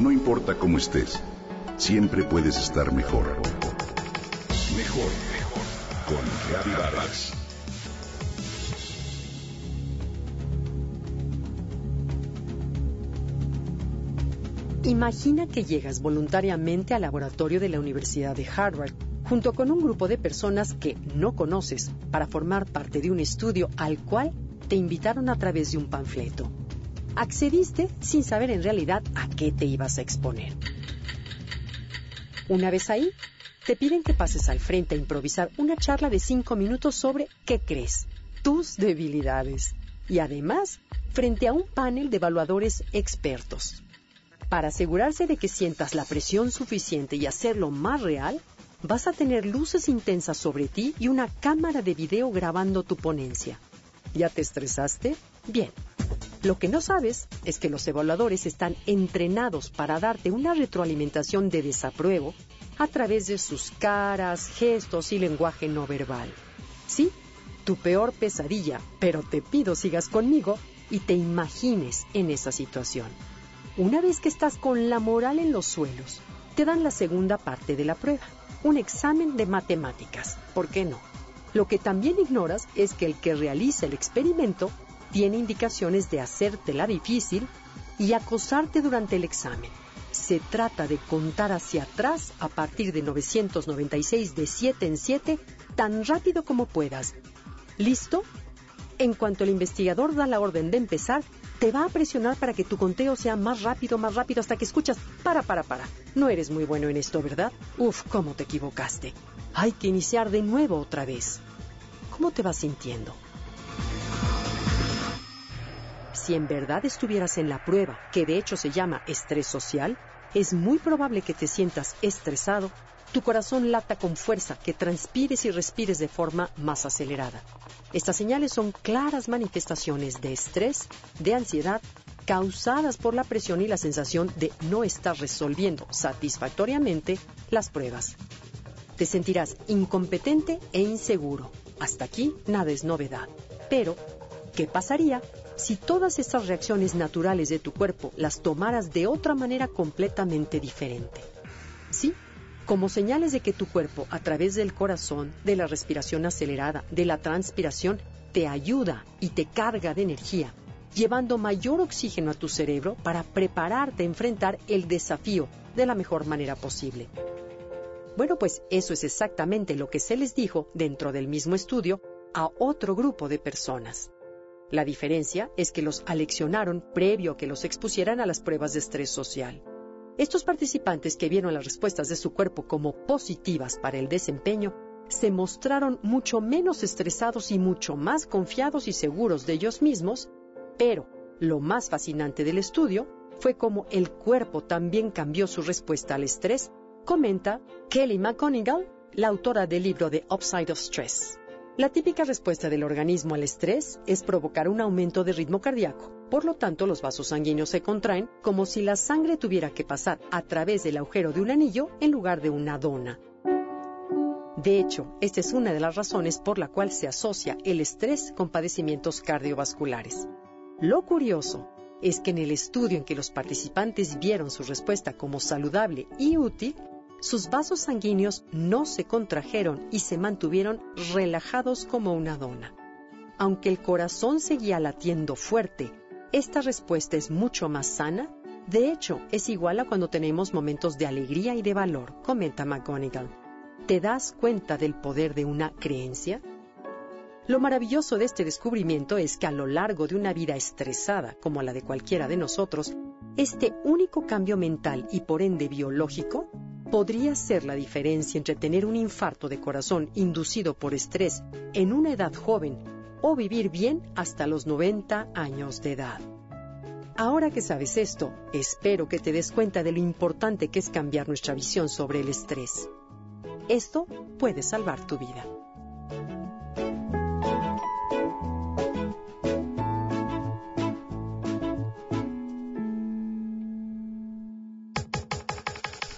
No importa cómo estés, siempre puedes estar mejor. Mejor, mejor. Con Reavivadas. Imagina que llegas voluntariamente al laboratorio de la Universidad de Harvard junto con un grupo de personas que no conoces para formar parte de un estudio al cual te invitaron a través de un panfleto. Accediste sin saber en realidad a qué te ibas a exponer. Una vez ahí, te piden que pases al frente a improvisar una charla de cinco minutos sobre qué crees, tus debilidades. Y además, frente a un panel de evaluadores expertos. Para asegurarse de que sientas la presión suficiente y hacerlo más real, vas a tener luces intensas sobre ti y una cámara de video grabando tu ponencia. ¿Ya te estresaste? Bien. Lo que no sabes es que los evaluadores están entrenados para darte una retroalimentación de desapruebo a través de sus caras, gestos y lenguaje no verbal. Sí, tu peor pesadilla, pero te pido sigas conmigo y te imagines en esa situación. Una vez que estás con la moral en los suelos, te dan la segunda parte de la prueba, un examen de matemáticas. ¿Por qué no? Lo que también ignoras es que el que realiza el experimento tiene indicaciones de hacértela difícil y acosarte durante el examen. Se trata de contar hacia atrás a partir de 996 de 7 en 7 tan rápido como puedas. ¿Listo? En cuanto el investigador da la orden de empezar, te va a presionar para que tu conteo sea más rápido, más rápido, hasta que escuchas, para, para, para. No eres muy bueno en esto, ¿verdad? Uf, ¿cómo te equivocaste? Hay que iniciar de nuevo otra vez. ¿Cómo te vas sintiendo? Si en verdad estuvieras en la prueba, que de hecho se llama estrés social, es muy probable que te sientas estresado, tu corazón lata con fuerza, que transpires y respires de forma más acelerada. Estas señales son claras manifestaciones de estrés, de ansiedad, causadas por la presión y la sensación de no estar resolviendo satisfactoriamente las pruebas. Te sentirás incompetente e inseguro. Hasta aquí nada es novedad. Pero, ¿qué pasaría si todas estas reacciones naturales de tu cuerpo las tomaras de otra manera completamente diferente? Sí, como señales de que tu cuerpo, a través del corazón, de la respiración acelerada, de la transpiración, te ayuda y te carga de energía, llevando mayor oxígeno a tu cerebro para prepararte a enfrentar el desafío de la mejor manera posible. Bueno, pues eso es exactamente lo que se les dijo dentro del mismo estudio a otro grupo de personas. La diferencia es que los aleccionaron previo a que los expusieran a las pruebas de estrés social. Estos participantes que vieron las respuestas de su cuerpo como positivas para el desempeño, se mostraron mucho menos estresados y mucho más confiados y seguros de ellos mismos, pero lo más fascinante del estudio fue cómo el cuerpo también cambió su respuesta al estrés, comenta Kelly McGonigal, la autora del libro The Upside of Stress. La típica respuesta del organismo al estrés es provocar un aumento de ritmo cardíaco. Por lo tanto, los vasos sanguíneos se contraen como si la sangre tuviera que pasar a través del agujero de un anillo en lugar de una dona. De hecho, esta es una de las razones por la cual se asocia el estrés con padecimientos cardiovasculares. Lo curioso es que en el estudio en que los participantes vieron su respuesta como saludable y útil, sus vasos sanguíneos no se contrajeron y se mantuvieron relajados como una dona. Aunque el corazón seguía latiendo fuerte, esta respuesta es mucho más sana. De hecho, es igual a cuando tenemos momentos de alegría y de valor, comenta McGonigal. ¿Te das cuenta del poder de una creencia? Lo maravilloso de este descubrimiento es que a lo largo de una vida estresada, como la de cualquiera de nosotros, este único cambio mental y por ende biológico podría ser la diferencia entre tener un infarto de corazón inducido por estrés en una edad joven o vivir bien hasta los 90 años de edad. Ahora que sabes esto, espero que te des cuenta de lo importante que es cambiar nuestra visión sobre el estrés. Esto puede salvar tu vida.